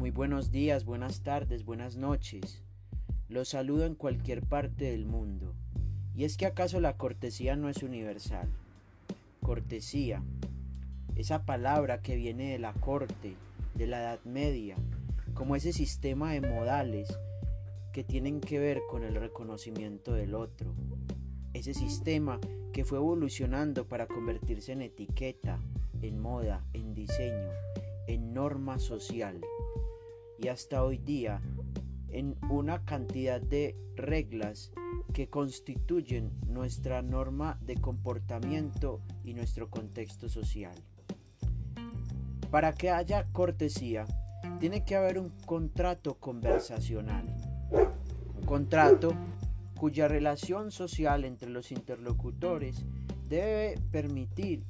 Muy buenos días, buenas tardes, buenas noches. Los saludo en cualquier parte del mundo. ¿Y es que acaso la cortesía no es universal? Cortesía, esa palabra que viene de la corte, de la Edad Media, como ese sistema de modales que tienen que ver con el reconocimiento del otro. Ese sistema que fue evolucionando para convertirse en etiqueta, en moda, en diseño, en norma social y hasta hoy día en una cantidad de reglas que constituyen nuestra norma de comportamiento y nuestro contexto social. Para que haya cortesía, tiene que haber un contrato conversacional, un contrato cuya relación social entre los interlocutores debe permitir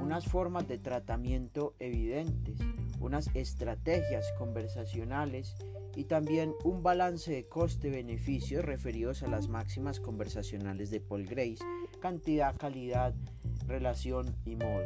unas formas de tratamiento evidentes, unas estrategias conversacionales y también un balance de coste-beneficio referidos a las máximas conversacionales de Paul Grace, cantidad, calidad, relación y modo.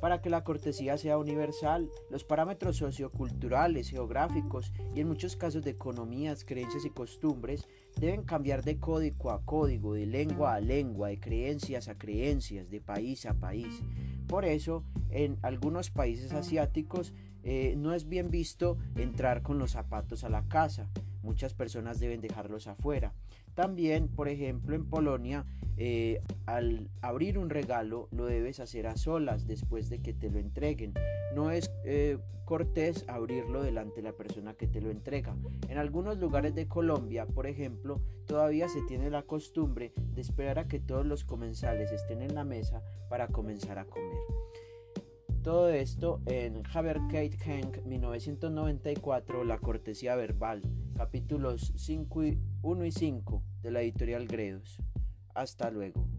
Para que la cortesía sea universal, los parámetros socioculturales, geográficos y en muchos casos de economías, creencias y costumbres deben cambiar de código a código, de lengua a lengua, de creencias a creencias, de país a país. Por eso, en algunos países asiáticos eh, no es bien visto entrar con los zapatos a la casa. Muchas personas deben dejarlos afuera. También, por ejemplo, en Polonia, eh, al abrir un regalo lo debes hacer a solas después de que te lo entreguen. No es eh, cortés abrirlo delante de la persona que te lo entrega. En algunos lugares de Colombia, por ejemplo, todavía se tiene la costumbre de esperar a que todos los comensales estén en la mesa para comenzar a comer. Todo esto en Haber Kate Hank 1994, La cortesía verbal, capítulos 5 1 y 5 de la editorial Gredos. Hasta luego.